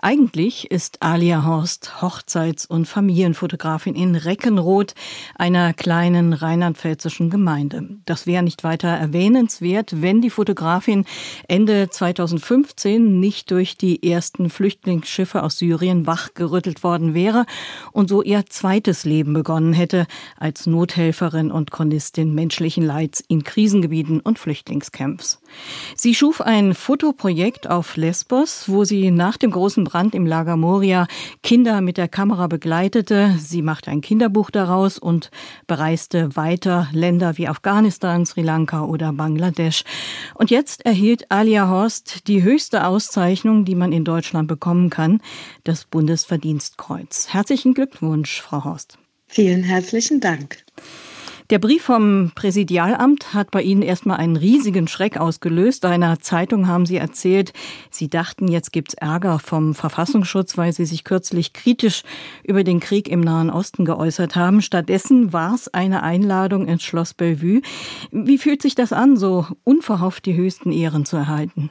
Eigentlich ist Alia Horst Hochzeits- und Familienfotografin in Reckenroth, einer kleinen rheinland-pfälzischen Gemeinde. Das wäre nicht weiter erwähnenswert, wenn die Fotografin Ende 2015 nicht durch die ersten Flüchtlingsschiffe aus Syrien wachgerüttelt worden wäre und so ihr zweites Leben begonnen hätte als Nothelferin und Chronistin menschlichen Leids in Krisengebieten und Flüchtlingscamps. Sie schuf ein Fotoprojekt auf Lesbos, wo sie nach dem großen Brand im Lager Moria Kinder mit der Kamera begleitete. Sie machte ein Kinderbuch daraus und bereiste weiter Länder wie Afghanistan, Sri Lanka oder Bangladesch. Und jetzt erhielt Alia Horst die höchste Auszeichnung, die man in Deutschland bekommen kann, das Bundesverdienstkreuz. Herzlichen Glückwunsch, Frau Horst. Vielen herzlichen Dank. Der Brief vom Präsidialamt hat bei Ihnen erstmal einen riesigen Schreck ausgelöst. Einer Zeitung haben Sie erzählt, Sie dachten, jetzt gibt's Ärger vom Verfassungsschutz, weil Sie sich kürzlich kritisch über den Krieg im Nahen Osten geäußert haben. Stattdessen war es eine Einladung ins Schloss Bellevue. Wie fühlt sich das an, so unverhofft die höchsten Ehren zu erhalten?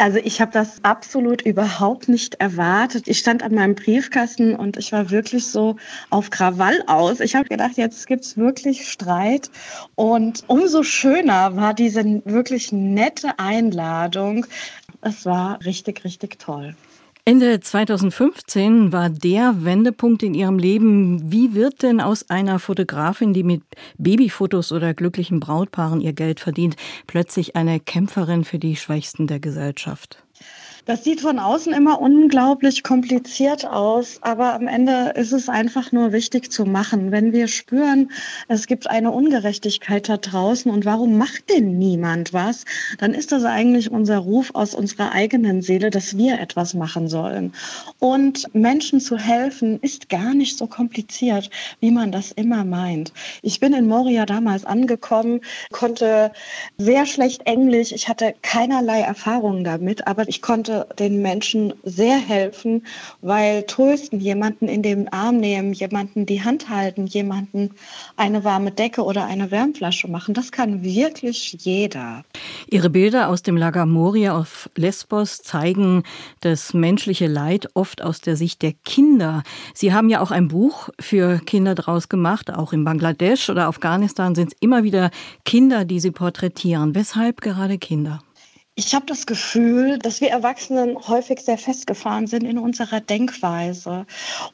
Also ich habe das absolut überhaupt nicht erwartet. Ich stand an meinem Briefkasten und ich war wirklich so auf Krawall aus. Ich habe gedacht, jetzt gibt's wirklich Streit. Und umso schöner war diese wirklich nette Einladung. Es war richtig, richtig toll. Ende 2015 war der Wendepunkt in ihrem Leben. Wie wird denn aus einer Fotografin, die mit Babyfotos oder glücklichen Brautpaaren ihr Geld verdient, plötzlich eine Kämpferin für die Schwächsten der Gesellschaft? Das sieht von außen immer unglaublich kompliziert aus, aber am Ende ist es einfach nur wichtig zu machen. Wenn wir spüren, es gibt eine Ungerechtigkeit da draußen und warum macht denn niemand was, dann ist das eigentlich unser Ruf aus unserer eigenen Seele, dass wir etwas machen sollen. Und Menschen zu helfen ist gar nicht so kompliziert, wie man das immer meint. Ich bin in Moria damals angekommen, konnte sehr schlecht Englisch, ich hatte keinerlei Erfahrungen damit, aber ich konnte konnte den Menschen sehr helfen, weil trösten, jemanden in den Arm nehmen, jemanden die Hand halten, jemanden eine warme Decke oder eine Wärmflasche machen, das kann wirklich jeder. Ihre Bilder aus dem Lager Moria auf Lesbos zeigen das menschliche Leid oft aus der Sicht der Kinder. Sie haben ja auch ein Buch für Kinder daraus gemacht, auch in Bangladesch oder Afghanistan sind es immer wieder Kinder, die Sie porträtieren. Weshalb gerade Kinder? Ich habe das Gefühl, dass wir Erwachsenen häufig sehr festgefahren sind in unserer Denkweise.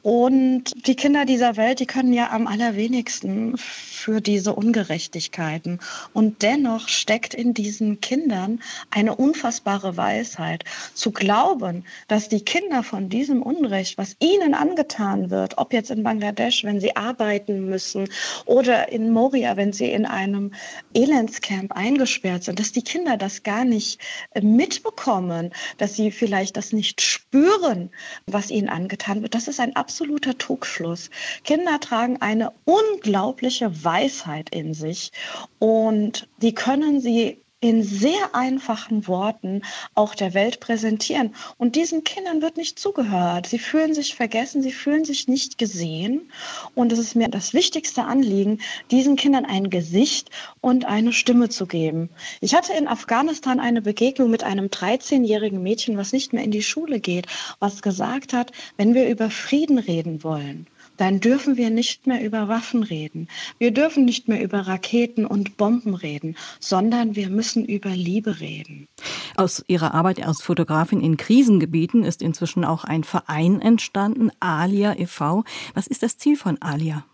Und die Kinder dieser Welt, die können ja am allerwenigsten für diese Ungerechtigkeiten. Und dennoch steckt in diesen Kindern eine unfassbare Weisheit. Zu glauben, dass die Kinder von diesem Unrecht, was ihnen angetan wird, ob jetzt in Bangladesch, wenn sie arbeiten müssen, oder in Moria, wenn sie in einem Elendscamp eingesperrt sind, dass die Kinder das gar nicht mitbekommen, dass sie vielleicht das nicht spüren, was ihnen angetan wird. Das ist ein absoluter Trugschluss. Kinder tragen eine unglaubliche Weisheit in sich und die können sie in sehr einfachen Worten auch der Welt präsentieren. Und diesen Kindern wird nicht zugehört. Sie fühlen sich vergessen, sie fühlen sich nicht gesehen. Und es ist mir das wichtigste Anliegen, diesen Kindern ein Gesicht und eine Stimme zu geben. Ich hatte in Afghanistan eine Begegnung mit einem 13-jährigen Mädchen, was nicht mehr in die Schule geht, was gesagt hat, wenn wir über Frieden reden wollen, dann dürfen wir nicht mehr über Waffen reden. Wir dürfen nicht mehr über Raketen und Bomben reden, sondern wir müssen über Liebe reden. Aus Ihrer Arbeit als Fotografin in Krisengebieten ist inzwischen auch ein Verein entstanden, Alia e.V. Was ist das Ziel von Alia?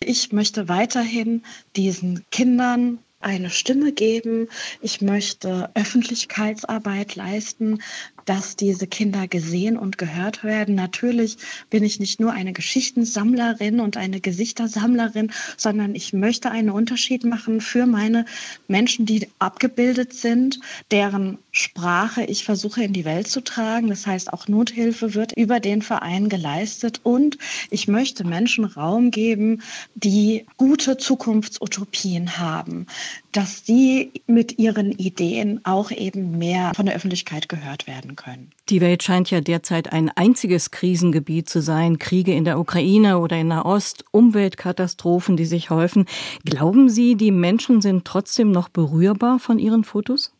Ich möchte weiterhin diesen Kindern eine Stimme geben. Ich möchte Öffentlichkeitsarbeit leisten dass diese Kinder gesehen und gehört werden. Natürlich bin ich nicht nur eine Geschichtensammlerin und eine Gesichtersammlerin, sondern ich möchte einen Unterschied machen für meine Menschen, die abgebildet sind, deren Sprache ich versuche in die Welt zu tragen. Das heißt, auch Nothilfe wird über den Verein geleistet und ich möchte Menschen Raum geben, die gute Zukunftsutopien haben, dass sie mit ihren Ideen auch eben mehr von der Öffentlichkeit gehört werden können. Die Welt scheint ja derzeit ein einziges Krisengebiet zu sein. Kriege in der Ukraine oder in Nahost, Umweltkatastrophen, die sich häufen. Glauben Sie, die Menschen sind trotzdem noch berührbar von Ihren Fotos?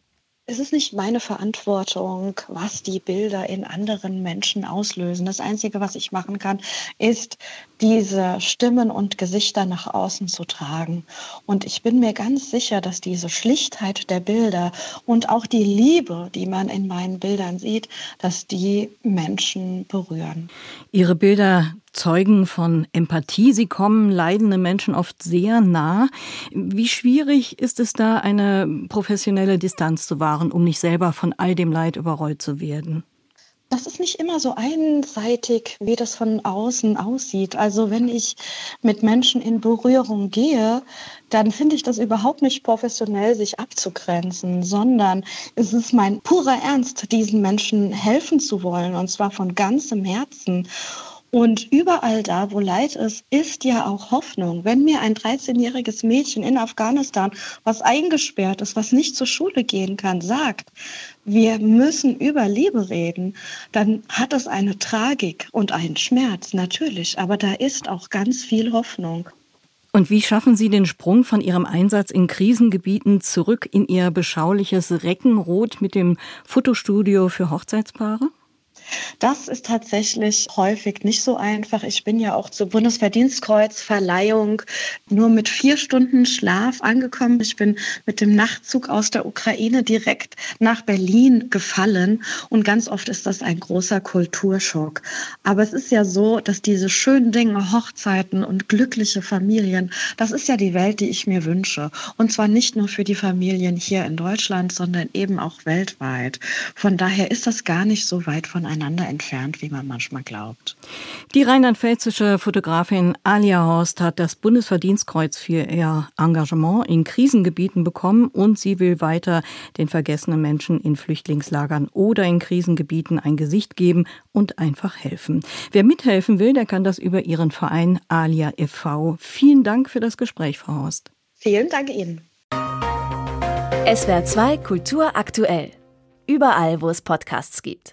Es ist nicht meine Verantwortung, was die Bilder in anderen Menschen auslösen. Das Einzige, was ich machen kann, ist, diese Stimmen und Gesichter nach außen zu tragen. Und ich bin mir ganz sicher, dass diese Schlichtheit der Bilder und auch die Liebe, die man in meinen Bildern sieht, dass die Menschen berühren. Ihre Bilder zeugen von Empathie. Sie kommen leidende Menschen oft sehr nah. Wie schwierig ist es da, eine professionelle Distanz zu wahren, um nicht selber von all dem Leid überrollt zu werden? Das ist nicht immer so einseitig, wie das von außen aussieht. Also wenn ich mit Menschen in Berührung gehe, dann finde ich das überhaupt nicht professionell, sich abzugrenzen, sondern es ist mein purer Ernst, diesen Menschen helfen zu wollen, und zwar von ganzem Herzen. Und überall da, wo Leid ist, ist ja auch Hoffnung. Wenn mir ein 13-jähriges Mädchen in Afghanistan, was eingesperrt ist, was nicht zur Schule gehen kann, sagt, wir müssen über Liebe reden, dann hat es eine Tragik und einen Schmerz, natürlich. Aber da ist auch ganz viel Hoffnung. Und wie schaffen Sie den Sprung von Ihrem Einsatz in Krisengebieten zurück in Ihr beschauliches Reckenrot mit dem Fotostudio für Hochzeitspaare? Das ist tatsächlich häufig nicht so einfach. Ich bin ja auch zur Bundesverdienstkreuzverleihung nur mit vier Stunden Schlaf angekommen. Ich bin mit dem Nachtzug aus der Ukraine direkt nach Berlin gefallen und ganz oft ist das ein großer Kulturschock. Aber es ist ja so, dass diese schönen Dinge, Hochzeiten und glückliche Familien, das ist ja die Welt, die ich mir wünsche. Und zwar nicht nur für die Familien hier in Deutschland, sondern eben auch weltweit. Von daher ist das gar nicht so weit voneinander voneinander entfernt, wie man manchmal glaubt. Die rheinland-pfälzische Fotografin Alia Horst hat das Bundesverdienstkreuz für ihr Engagement in Krisengebieten bekommen und sie will weiter den vergessenen Menschen in Flüchtlingslagern oder in Krisengebieten ein Gesicht geben und einfach helfen. Wer mithelfen will, der kann das über ihren Verein Alia e.V. Vielen Dank für das Gespräch, Frau Horst. Vielen Dank Ihnen. SWR 2 Kultur aktuell. Überall, wo es Podcasts gibt.